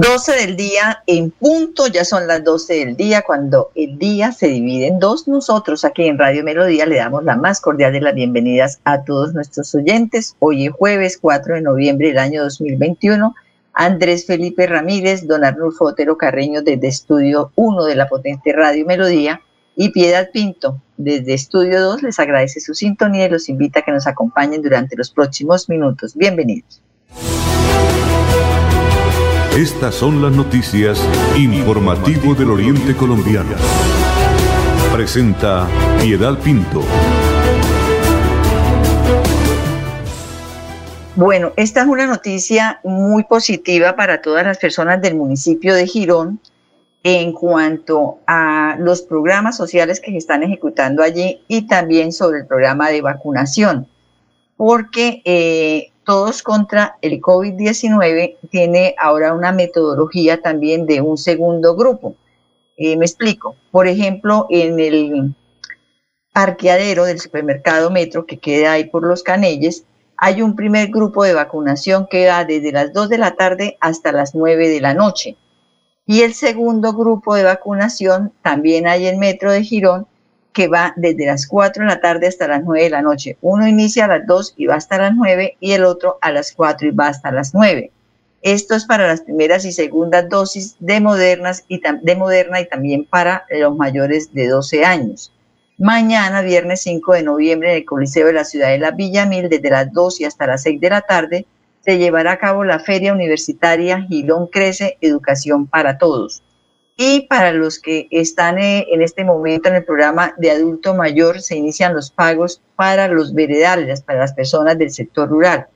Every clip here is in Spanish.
12 del día en punto, ya son las 12 del día, cuando el día se divide en dos. Nosotros aquí en Radio Melodía le damos la más cordial de las bienvenidas a todos nuestros oyentes. Hoy es jueves 4 de noviembre del año 2021. Andrés Felipe Ramírez, don Arnulfo Otero Carreño desde Estudio 1 de la potente Radio Melodía y Piedad Pinto desde Estudio 2 les agradece su sintonía y los invita a que nos acompañen durante los próximos minutos. Bienvenidos. Estas son las noticias informativo del Oriente Colombiano. Presenta Piedad Pinto. Bueno, esta es una noticia muy positiva para todas las personas del municipio de Girón en cuanto a los programas sociales que se están ejecutando allí y también sobre el programa de vacunación, porque eh, todos contra el COVID-19 tiene ahora una metodología también de un segundo grupo. Eh, me explico. Por ejemplo, en el parqueadero del supermercado Metro que queda ahí por los Canelles, hay un primer grupo de vacunación que va desde las 2 de la tarde hasta las 9 de la noche. Y el segundo grupo de vacunación también hay en Metro de Girón que va desde las 4 de la tarde hasta las 9 de la noche. Uno inicia a las 2 y va hasta las 9 y el otro a las 4 y va hasta las 9. Esto es para las primeras y segundas dosis de, modernas y de Moderna y también para los mayores de 12 años. Mañana, viernes 5 de noviembre, en el Coliseo de la Ciudad de la Villamil, desde las 2 y hasta las 6 de la tarde, se llevará a cabo la Feria Universitaria Gilón Crece Educación para Todos. Y para los que están eh, en este momento en el programa de adulto mayor, se inician los pagos para los veredales, para las personas del sector rural.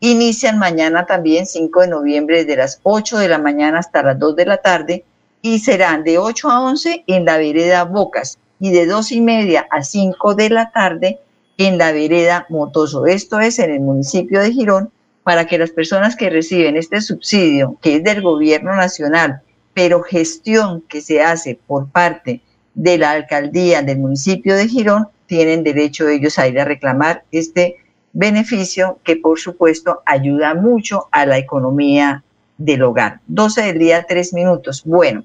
Inician mañana también, 5 de noviembre, desde las 8 de la mañana hasta las 2 de la tarde y serán de 8 a 11 en la vereda Bocas y de 2 y media a 5 de la tarde en la vereda Motoso. Esto es en el municipio de Girón para que las personas que reciben este subsidio, que es del gobierno nacional, pero gestión que se hace por parte de la alcaldía del municipio de Girón, tienen derecho ellos a ir a reclamar este beneficio que por supuesto ayuda mucho a la economía del hogar. 12 del día, 3 minutos. Bueno,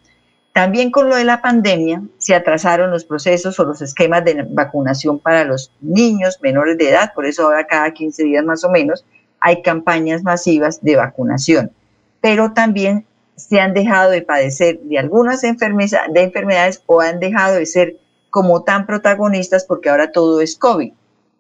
también con lo de la pandemia se atrasaron los procesos o los esquemas de vacunación para los niños menores de edad, por eso ahora cada 15 días más o menos hay campañas masivas de vacunación. Pero también se han dejado de padecer de algunas enfermedades, de enfermedades o han dejado de ser como tan protagonistas porque ahora todo es COVID.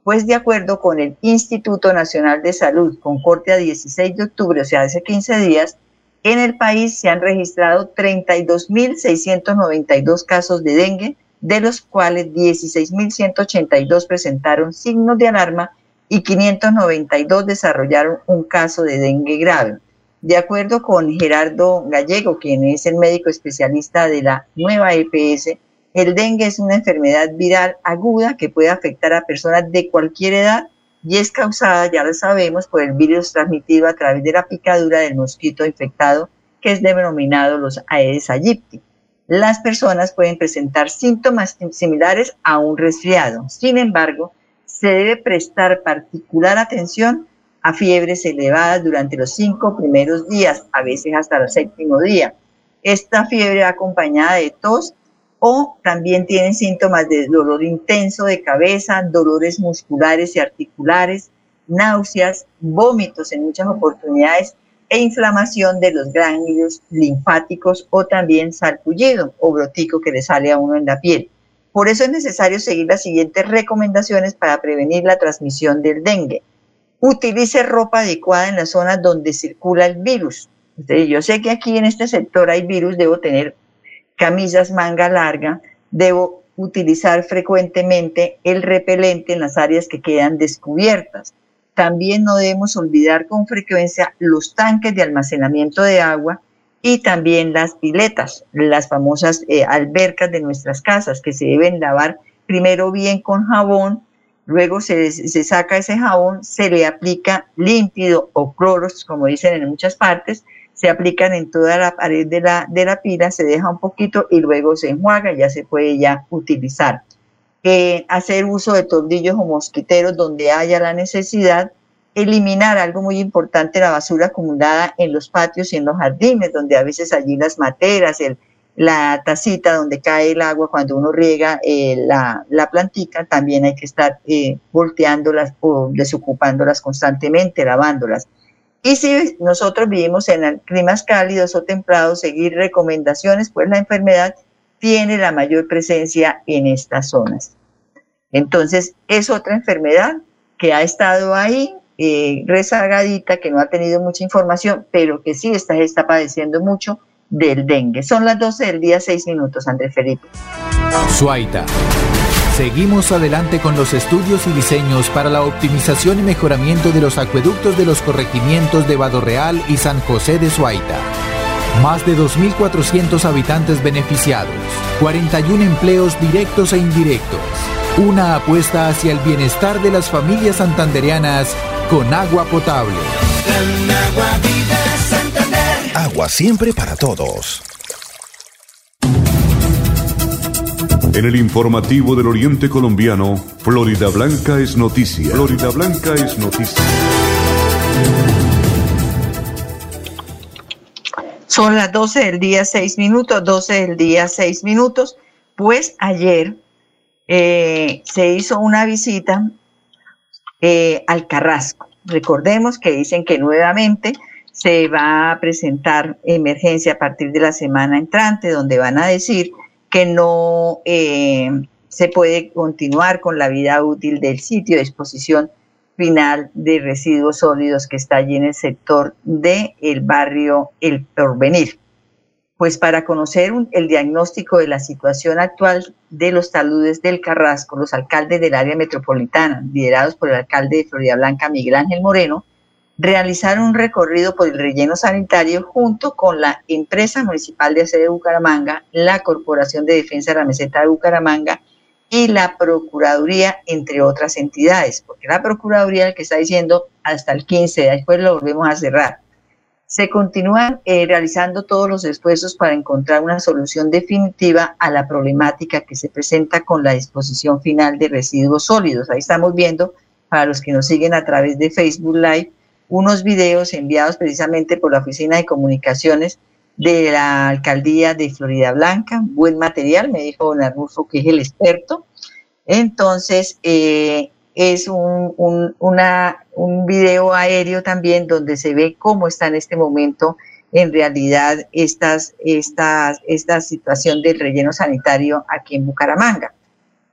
Pues de acuerdo con el Instituto Nacional de Salud, con corte a 16 de octubre, o sea, hace 15 días, en el país se han registrado 32.692 casos de dengue, de los cuales 16.182 presentaron signos de alarma y 592 desarrollaron un caso de dengue grave. De acuerdo con Gerardo Gallego, quien es el médico especialista de la nueva EPS, el dengue es una enfermedad viral aguda que puede afectar a personas de cualquier edad y es causada, ya lo sabemos, por el virus transmitido a través de la picadura del mosquito infectado que es denominado los Aedes aegypti. Las personas pueden presentar síntomas similares a un resfriado. Sin embargo, se debe prestar particular atención a fiebres elevadas durante los cinco primeros días, a veces hasta el séptimo día. Esta fiebre acompañada de tos o también tienen síntomas de dolor intenso de cabeza, dolores musculares y articulares, náuseas, vómitos en muchas oportunidades e inflamación de los gránulos linfáticos o también salpullido o brotico que le sale a uno en la piel. Por eso es necesario seguir las siguientes recomendaciones para prevenir la transmisión del dengue utilice ropa adecuada en las zonas donde circula el virus. yo sé que aquí en este sector hay virus, debo tener camisas manga larga, debo utilizar frecuentemente el repelente en las áreas que quedan descubiertas. También no debemos olvidar con frecuencia los tanques de almacenamiento de agua y también las piletas, las famosas eh, albercas de nuestras casas que se deben lavar primero bien con jabón, luego se, se saca ese jabón, se le aplica límpido o cloros, como dicen en muchas partes, se aplican en toda la pared de la, de la pila, se deja un poquito y luego se enjuaga, ya se puede ya utilizar. Eh, hacer uso de tornillos o mosquiteros donde haya la necesidad, eliminar algo muy importante, la basura acumulada en los patios y en los jardines, donde a veces allí las materas, el, la tacita donde cae el agua cuando uno riega eh, la, la plantica, también hay que estar eh, volteándolas o desocupándolas constantemente, lavándolas. Y si nosotros vivimos en climas cálidos o templados, seguir recomendaciones, pues la enfermedad tiene la mayor presencia en estas zonas. Entonces, es otra enfermedad que ha estado ahí eh, rezagadita, que no ha tenido mucha información, pero que sí está, está padeciendo mucho del dengue. Son las 12 del día, 6 minutos, Andrés Felipe. Suaita. Seguimos adelante con los estudios y diseños para la optimización y mejoramiento de los acueductos de los corregimientos de Real y San José de Suaita. Más de 2.400 habitantes beneficiados, 41 empleos directos e indirectos. Una apuesta hacia el bienestar de las familias santandereanas con agua potable. Agua siempre para todos. En el informativo del Oriente Colombiano, Florida Blanca es noticia. Florida Blanca es noticia. Son las 12 del día 6 minutos, 12 del día 6 minutos. Pues ayer eh, se hizo una visita eh, al Carrasco. Recordemos que dicen que nuevamente se va a presentar emergencia a partir de la semana entrante, donde van a decir que no eh, se puede continuar con la vida útil del sitio de exposición final de residuos sólidos que está allí en el sector del el barrio El Porvenir. Pues para conocer el diagnóstico de la situación actual de los taludes del Carrasco, los alcaldes del área metropolitana, liderados por el alcalde de Florida Blanca, Miguel Ángel Moreno, realizar un recorrido por el relleno sanitario junto con la empresa municipal de aseo de Bucaramanga, la Corporación de Defensa de la Meseta de Bucaramanga y la Procuraduría, entre otras entidades, porque la Procuraduría es el que está diciendo hasta el 15, después lo volvemos a cerrar. Se continúan eh, realizando todos los esfuerzos para encontrar una solución definitiva a la problemática que se presenta con la disposición final de residuos sólidos. Ahí estamos viendo, para los que nos siguen a través de Facebook Live, unos videos enviados precisamente por la Oficina de Comunicaciones de la Alcaldía de Florida Blanca. Buen material, me dijo don Arnulfo, que es el experto. Entonces, eh, es un, un, un video aéreo también donde se ve cómo está en este momento en realidad estas, estas, esta situación del relleno sanitario aquí en Bucaramanga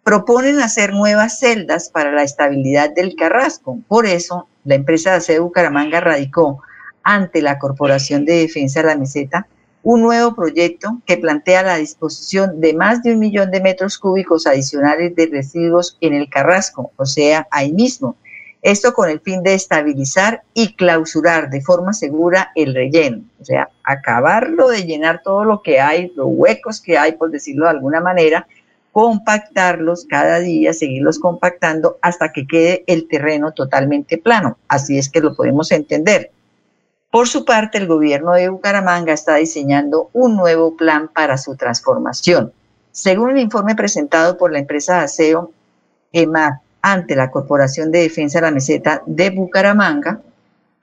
proponen hacer nuevas celdas para la estabilidad del Carrasco. Por eso, la empresa de aseo Bucaramanga radicó ante la Corporación de Defensa de la Meseta un nuevo proyecto que plantea la disposición de más de un millón de metros cúbicos adicionales de residuos en el Carrasco, o sea, ahí mismo. Esto con el fin de estabilizar y clausurar de forma segura el relleno, o sea, acabarlo de llenar todo lo que hay, los huecos que hay, por decirlo de alguna manera, compactarlos cada día, seguirlos compactando hasta que quede el terreno totalmente plano. Así es que lo podemos entender. Por su parte, el gobierno de Bucaramanga está diseñando un nuevo plan para su transformación. Según el informe presentado por la empresa aseo EMAC ante la Corporación de Defensa de la Meseta de Bucaramanga,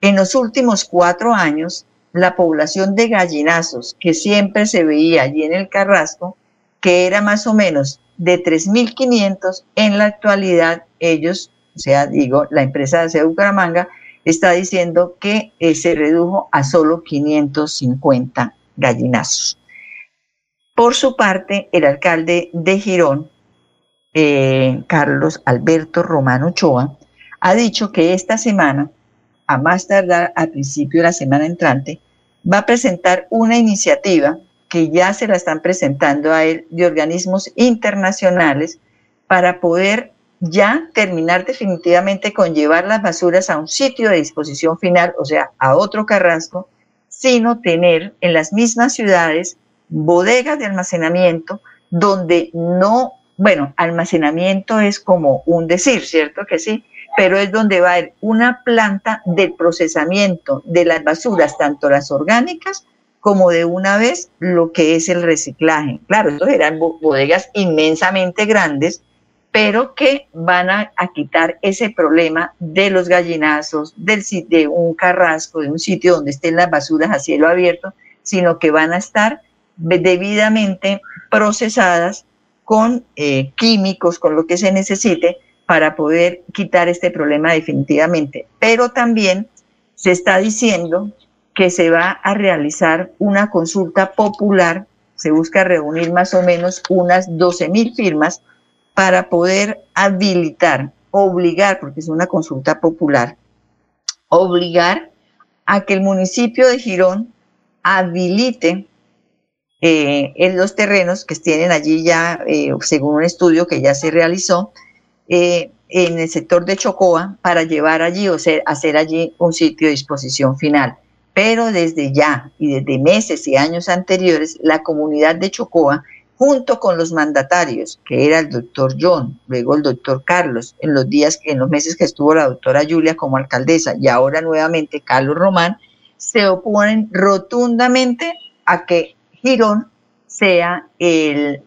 en los últimos cuatro años, la población de gallinazos que siempre se veía allí en el Carrasco, que era más o menos de 3.500, en la actualidad ellos, o sea, digo, la empresa de Bucaramanga está diciendo que eh, se redujo a solo 550 gallinazos. Por su parte, el alcalde de Girón, eh, Carlos Alberto Romano Ochoa, ha dicho que esta semana, a más tardar al principio de la semana entrante, va a presentar una iniciativa que ya se la están presentando a él de organismos internacionales para poder ya terminar definitivamente con llevar las basuras a un sitio de disposición final, o sea, a otro carrasco, sino tener en las mismas ciudades bodegas de almacenamiento donde no bueno, almacenamiento es como un decir, ¿cierto que sí? Pero es donde va a haber una planta de procesamiento de las basuras, tanto las orgánicas como de una vez lo que es el reciclaje. Claro, estos eran bodegas inmensamente grandes, pero que van a, quitar ese problema de los gallinazos, del, de un carrasco, de un sitio donde estén las basuras a cielo abierto, sino que van a estar debidamente procesadas con eh, químicos, con lo que se necesite para poder quitar este problema definitivamente. Pero también se está diciendo que se va a realizar una consulta popular, se busca reunir más o menos unas 12 mil firmas para poder habilitar, obligar, porque es una consulta popular, obligar a que el municipio de Girón habilite eh, en los terrenos que tienen allí ya, eh, según un estudio que ya se realizó, eh, en el sector de Chocoa para llevar allí o ser, hacer allí un sitio de disposición final. Pero desde ya y desde meses y años anteriores, la comunidad de Chocoa, junto con los mandatarios, que era el doctor John, luego el doctor Carlos, en los días, en los meses que estuvo la doctora Julia como alcaldesa y ahora nuevamente Carlos Román, se oponen rotundamente a que Girón sea el,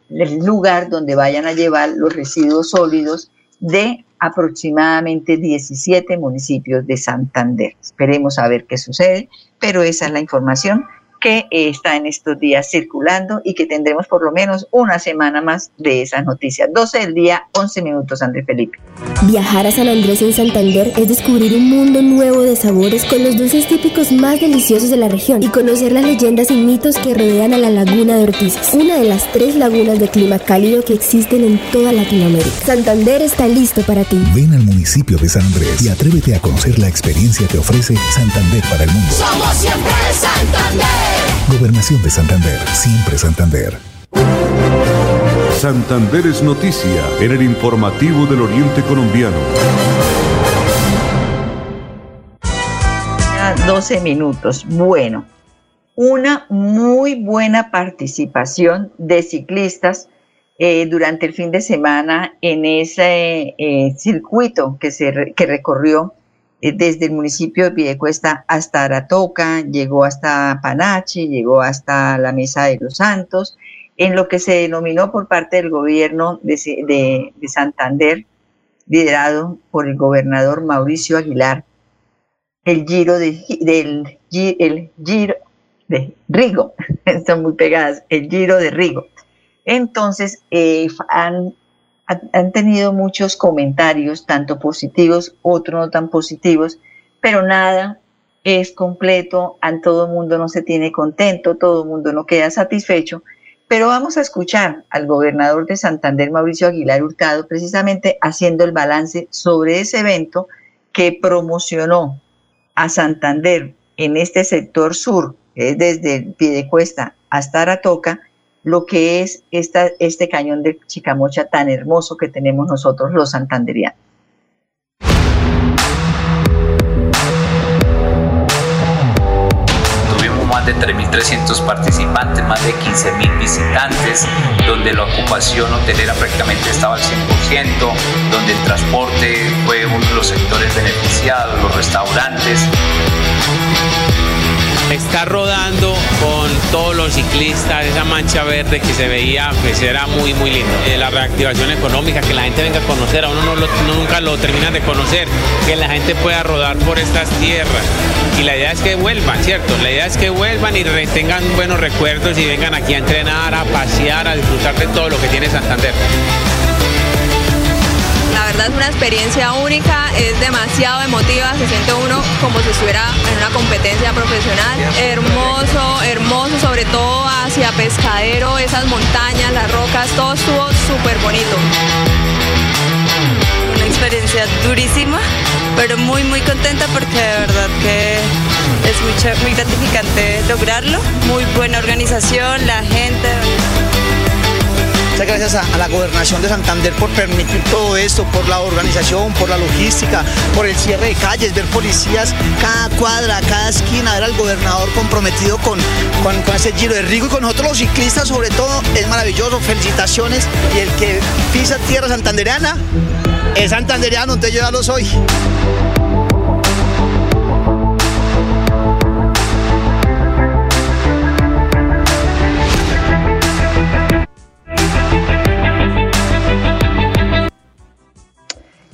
lugar donde vayan a llevar los residuos sólidos de aproximadamente 17 municipios de Santander. Esperemos a ver qué sucede, pero esa es la información que está en estos días circulando y que tendremos por lo menos una semana más de esas noticias. 12 del día, 11 minutos, Andrés Felipe. Viajar a San Andrés en Santander es descubrir un mundo nuevo de sabores con los dulces típicos más deliciosos de la región y conocer las leyendas y mitos que rodean a la laguna de Ortiz, una de las tres lagunas de clima cálido que existen en toda Latinoamérica. Santander está listo para ti. Ven al municipio de San Andrés y atrévete a conocer la experiencia que ofrece Santander para el mundo. Somos siempre Santander. Gobernación de Santander, siempre Santander. Santander es noticia en el informativo del Oriente Colombiano. 12 minutos. Bueno, una muy buena participación de ciclistas eh, durante el fin de semana en ese eh, circuito que, se, que recorrió desde el municipio de Piedecuesta hasta Aratoca, llegó hasta Panachi, llegó hasta la Mesa de los Santos, en lo que se denominó por parte del gobierno de, Santander, liderado por el gobernador Mauricio Aguilar, el giro de, del el giro de Rigo, están muy pegadas, el giro de Rigo. Entonces, eh, han han tenido muchos comentarios, tanto positivos, otros no tan positivos, pero nada es completo, a todo el mundo no se tiene contento, todo el mundo no queda satisfecho, pero vamos a escuchar al gobernador de Santander, Mauricio Aguilar Hurtado, precisamente haciendo el balance sobre ese evento que promocionó a Santander en este sector sur, es desde Piedecuesta hasta Aratoca, lo que es esta, este cañón de Chicamocha tan hermoso que tenemos nosotros los santanderianos. Tuvimos más de 3.300 participantes, más de 15.000 visitantes, donde la ocupación hotelera prácticamente estaba al 100%, donde el transporte fue uno de los sectores beneficiados, los restaurantes está rodando todos los ciclistas, esa mancha verde que se veía, pues era muy, muy lindo. Eh, la reactivación económica, que la gente venga a conocer, a uno no nunca lo termina de conocer, que la gente pueda rodar por estas tierras. Y la idea es que vuelvan, ¿cierto? La idea es que vuelvan y tengan buenos recuerdos y vengan aquí a entrenar, a pasear, a disfrutar de todo lo que tiene Santander. La verdad es una experiencia única, es demasiado emotiva, se siente uno como si estuviera en una competencia profesional. Hermoso, hermoso, sobre todo hacia Pescadero, esas montañas, las rocas, todo estuvo súper bonito. Una experiencia durísima, pero muy muy contenta porque de verdad que es muy gratificante lograrlo. Muy buena organización, la gente Muchas gracias a, la gobernación de Santander por permitir todo esto, por la organización, por la logística, por el cierre de calles, ver policías cada cuadra, cada esquina, ver al gobernador comprometido con, con, ese giro de rico y con nosotros los ciclistas sobre todo. Es maravilloso, felicitaciones. Y el que pisa tierra santandereana es santandereano, entonces yo ya lo soy.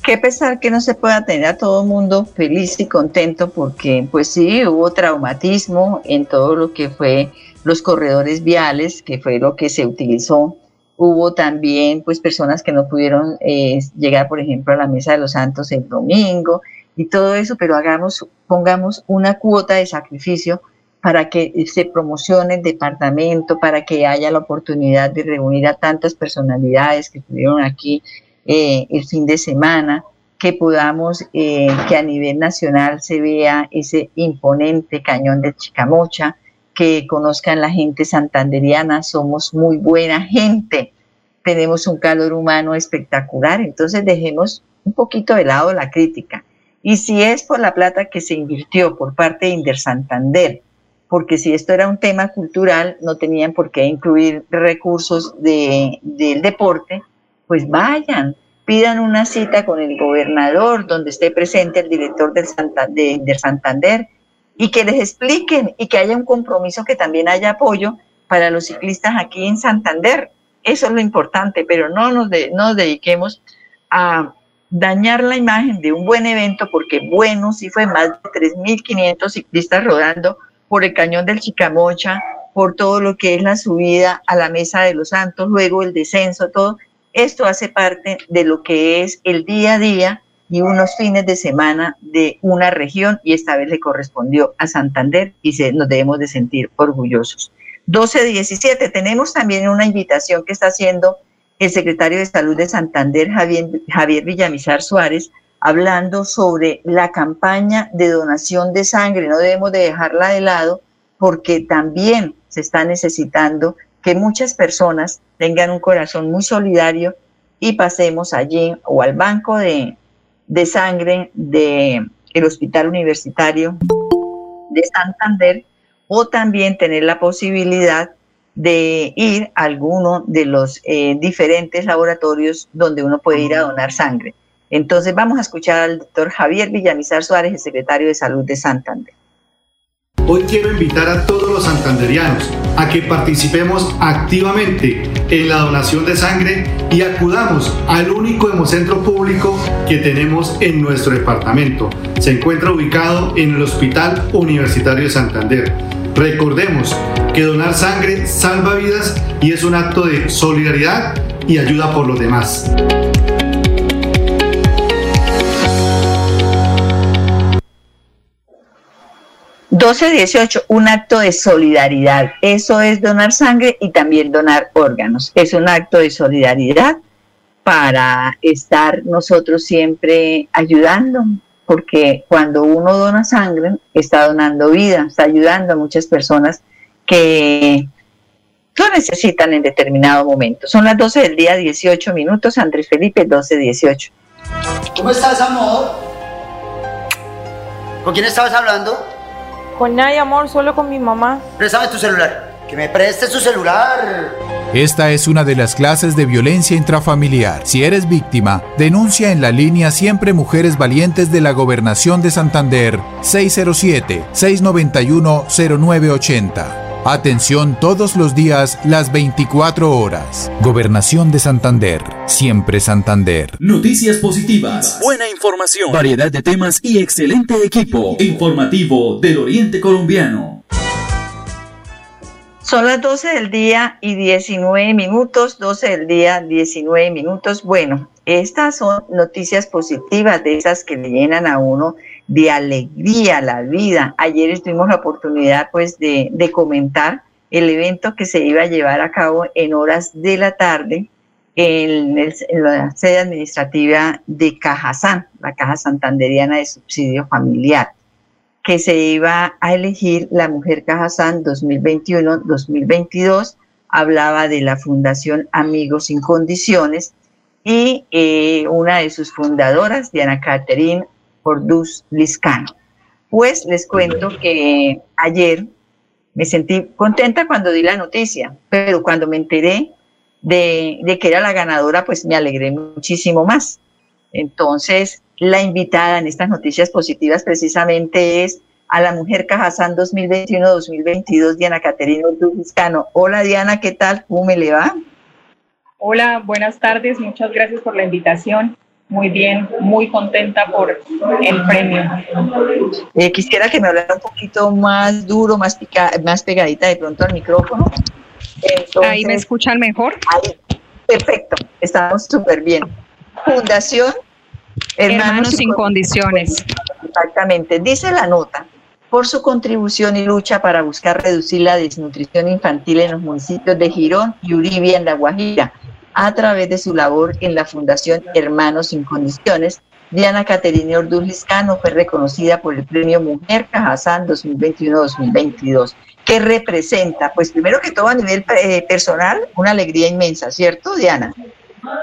Qué pesar que no se pueda tener a todo el mundo feliz y contento porque pues sí, hubo traumatismo en todo lo que fue los corredores viales, que fue lo que se utilizó. Hubo también pues personas que no pudieron eh, llegar, por ejemplo, a la Mesa de los Santos el domingo y todo eso, pero hagamos, pongamos una cuota de sacrificio para que se promocione el departamento, para que haya la oportunidad de reunir a tantas personalidades que estuvieron aquí eh, el fin de semana, que podamos, eh, que a nivel nacional se vea ese imponente cañón de Chicamocha, que conozcan la gente santanderiana, somos muy buena gente, tenemos un calor humano espectacular, entonces dejemos un poquito de lado la crítica. Y si es por la plata que se invirtió por parte de Inder Santander, porque si esto era un tema cultural, no tenían por qué incluir recursos de, del deporte, pues vayan, pidan una cita con el gobernador donde esté presente el director del, Santander y que les expliquen y que haya un compromiso, que también haya apoyo para los ciclistas aquí en Santander. Eso es lo importante, pero no nos, nos dediquemos a dañar la imagen de un buen evento, porque bueno, sí fue más de 3.500 ciclistas rodando por el cañón del Chicamocha, por todo lo que es la subida a la Mesa de los Santos, luego el descenso, todo, esto hace parte de lo que es el día a día y unos fines de semana de una región y esta vez le correspondió a Santander y se, nos debemos de sentir orgullosos. 12-17, tenemos también una invitación que está haciendo el secretario de Salud de Santander, Javier, Javier Villamizar Suárez, hablando sobre la campaña de donación de sangre. No debemos de dejarla de lado porque también se está necesitando que muchas personas tengan un corazón muy solidario y pasemos allí o al banco de, sangre del el Hospital Universitario de Santander o también tener la posibilidad de ir a alguno de los eh, diferentes laboratorios donde uno puede ir a donar sangre. Entonces vamos a escuchar al doctor Javier Villamizar Suárez, el secretario de Salud de Santander. Hoy quiero invitar a todos los santanderianos a que participemos activamente en la donación de sangre y acudamos al único hemocentro público que tenemos en nuestro departamento. Se encuentra ubicado en el Hospital Universitario de Santander. Recordemos que donar sangre salva vidas y es un acto de solidaridad y ayuda por los demás. 12-18, un acto de solidaridad. Eso es donar sangre y también donar órganos. Es un acto de solidaridad para estar nosotros siempre ayudando, porque cuando uno dona sangre, está donando vida, está ayudando a muchas personas que lo necesitan en determinado momento. Son las 12 del día, 18 minutos. Andrés Felipe, 12-18. ¿Cómo estás, amor? ¿Con quién estabas hablando? Con nadie, amor, solo con mi mamá. Préstame tu celular. Que me prestes tu celular. Esta es una de las clases de violencia intrafamiliar. Si eres víctima, denuncia en la línea Siempre Mujeres Valientes de la Gobernación de Santander 607-691-0980. Atención todos los días, las 24 horas. Gobernación de Santander. Siempre Santander. Noticias positivas. Buena información. Variedad de temas y excelente equipo. Informativo del Oriente Colombiano. Son las 12 del día y 19 minutos, 12 del día, 19 minutos. Bueno, estas son noticias positivas de esas que le llenan a uno de alegría la vida. Ayer tuvimos la oportunidad pues de, comentar el evento que se iba a llevar a cabo en horas de la tarde en, la sede administrativa de Cajazán, la Caja Santanderiana de Subsidio Familiar, que se iba a elegir la Mujer Cajazán 2021-2022 hablaba de la Fundación Amigos sin Condiciones y eh, una de sus fundadoras, Diana Catherine Orduz Liscano. Pues les cuento que ayer me sentí contenta cuando di la noticia, pero cuando me enteré de, de, que era la ganadora, pues me alegré muchísimo más. Entonces, la invitada en estas noticias positivas precisamente es a la Mujer Cajazán 2021-2022, Diana Caterina Liscano. Hola Diana, ¿qué tal? ¿Cómo me le va? Hola, buenas tardes, muchas gracias por la invitación. Muy bien, muy contenta por el premio. Eh, quisiera que me hablara un poquito más duro, más, más pegadita de pronto al micrófono. ahí me escuchan mejor. Ahí, perfecto, estamos súper bien. Fundación Hermanos, sin condiciones. Exactamente, dice la nota, por su contribución y lucha para buscar reducir la desnutrición infantil en los municipios de Girón y Uribia en La Guajira, a través de su labor en la Fundación Hermanos sin Condiciones, Diana Caterina Orduz Liscano fue reconocida por el Premio Mujer Cajazán 2021-2022. ¿Qué representa? Pues primero que todo a nivel eh, personal, una alegría inmensa, ¿cierto, Diana?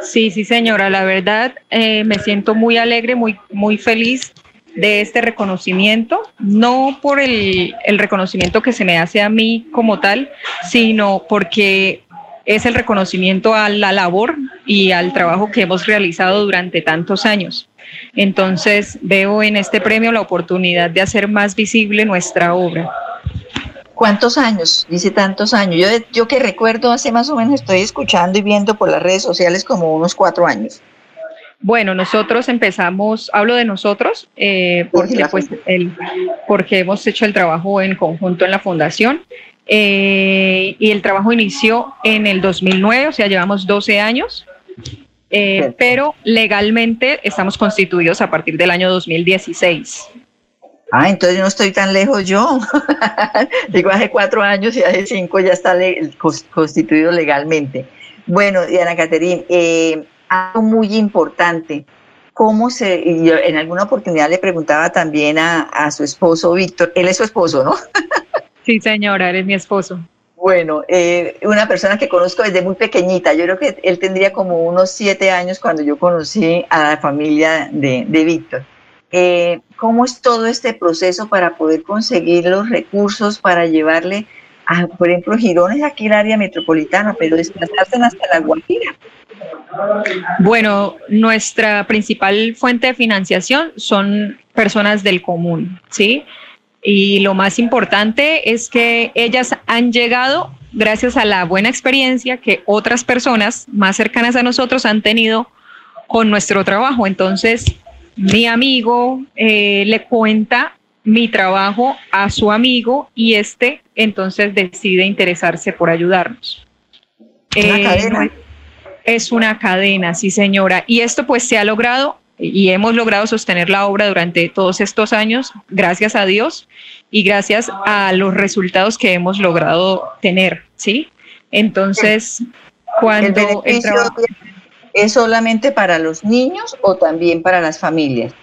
Sí, sí, señora. La verdad, eh, me siento muy alegre, muy, muy feliz de este reconocimiento, no por el, el, reconocimiento que se me hace a mí como tal, sino porque es el reconocimiento a la labor y al trabajo que hemos realizado durante tantos años. Entonces veo en este premio la oportunidad de hacer más visible nuestra obra. ¿Cuántos años? Dice tantos años. Yo, yo que recuerdo hace más o menos estoy escuchando y viendo por las redes sociales como unos cuatro años. Bueno, nosotros empezamos, hablo de nosotros, eh, porque, pues, el, porque hemos hecho el trabajo en conjunto en la fundación eh, y el trabajo inició en el 2009, o sea, llevamos 12 años, eh, pero legalmente estamos constituidos a partir del año 2016. Ah, entonces no estoy tan lejos yo. Digo, hace cuatro años y hace cinco ya está constituido legalmente. Bueno, Diana Caterín, eh, algo muy importante. ¿Cómo se.? Yo en alguna oportunidad le preguntaba también a, a su esposo Víctor, él es su esposo, ¿no? sí, señora, él es mi esposo. Bueno, eh, una persona que conozco desde muy pequeñita. Yo creo que él tendría como unos siete años cuando yo conocí a la familia de, de Víctor. Eh, cómo es todo este proceso para poder conseguir los recursos para llevarle a, por ejemplo, Girón aquí el área metropolitana, pero desplazarse hasta la Guajira. Bueno, nuestra principal fuente de financiación son personas del común, ¿sí? Y lo más importante es que ellas han llegado gracias a la buena experiencia que otras personas más cercanas a nosotros han tenido con nuestro trabajo. Entonces, mi amigo eh, le cuenta mi trabajo a su amigo y este entonces decide interesarse por ayudarnos. ¿Una eh, cadena? Es una cadena, sí señora. Y esto pues se ha logrado y hemos logrado sostener la obra durante todos estos años, gracias a Dios y gracias a los resultados que hemos logrado tener, ¿sí? Entonces, cuando el, trabajo... ¿Es solamente para los niños o también para las familias?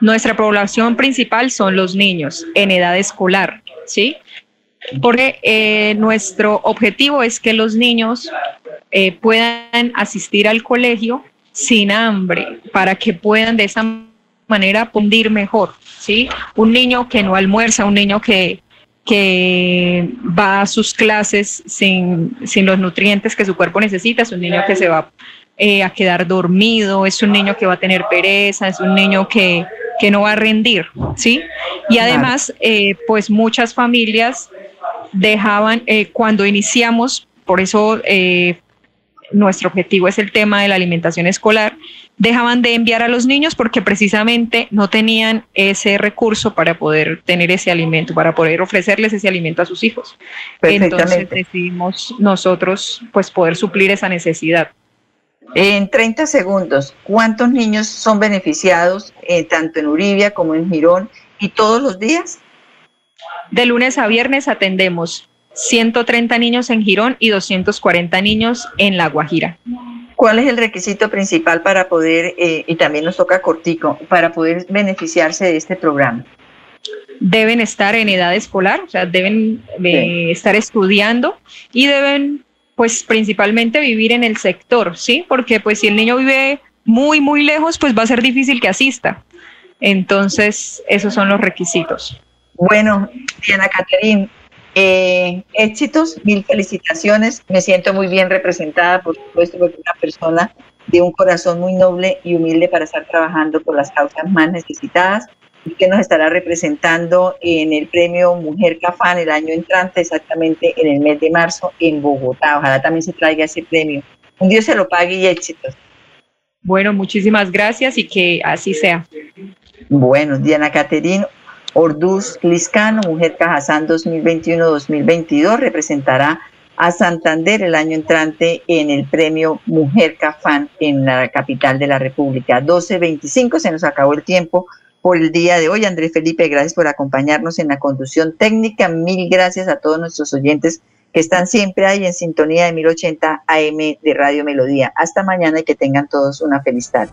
Nuestra población principal son los niños en edad escolar, ¿sí? Porque eh, nuestro objetivo es que los niños eh, puedan asistir al colegio sin hambre, para que puedan de esa manera pundir mejor, ¿sí? Un niño que no almuerza, un niño que, que va a sus clases sin, sin los nutrientes que su cuerpo necesita, es un niño que se va eh, a quedar dormido, es un niño que va a tener pereza, es un niño que, que no va a rendir, ¿sí? Y además, eh, pues muchas familias dejaban, eh, cuando iniciamos, por eso nuestro objetivo es el tema de la alimentación escolar, dejaban de enviar a los niños porque precisamente no tenían ese recurso para poder tener ese alimento, para poder ofrecerles ese alimento a sus hijos. Entonces decidimos nosotros pues poder suplir esa necesidad. En 30 segundos, ¿cuántos niños son beneficiados eh, tanto en Uribia como en Girón y todos los días? De lunes a viernes atendemos 130 niños en Girón y 240 niños en La Guajira. ¿Cuál es el requisito principal para poder, eh, y también nos toca cortico, para poder beneficiarse de este programa? deben estar en edad escolar, o sea, deben eh, estar estudiando y deben, pues, principalmente vivir en el sector, ¿sí? Porque, pues, si el niño vive muy, muy lejos, pues va a ser difícil que asista. Entonces, esos son los requisitos. Bueno, Diana Caterín, eh, éxitos, mil felicitaciones. Me siento muy bien representada, por supuesto, porque una persona de un corazón muy noble y humilde para estar trabajando por las causas más necesitadas y que nos estará representando en el premio Mujer Cafán el año entrante, exactamente en el mes de marzo en Bogotá. Ojalá también se traiga ese premio. Un Dios se lo pague y éxitos. Bueno, muchísimas gracias y que así sea. Bueno, Diana Caterín Orduz Liscano, Mujer Cajazán 2021-2022, representará a Santander el año entrante en el premio Mujer Cafán en la capital de la República. 12.25, se nos acabó el tiempo por el día de hoy. Andrés Felipe, gracias por acompañarnos en la conducción técnica. Mil gracias a todos nuestros oyentes que están siempre ahí en sintonía de 1080 AM de Radio Melodía. Hasta mañana y que tengan todos una feliz tarde.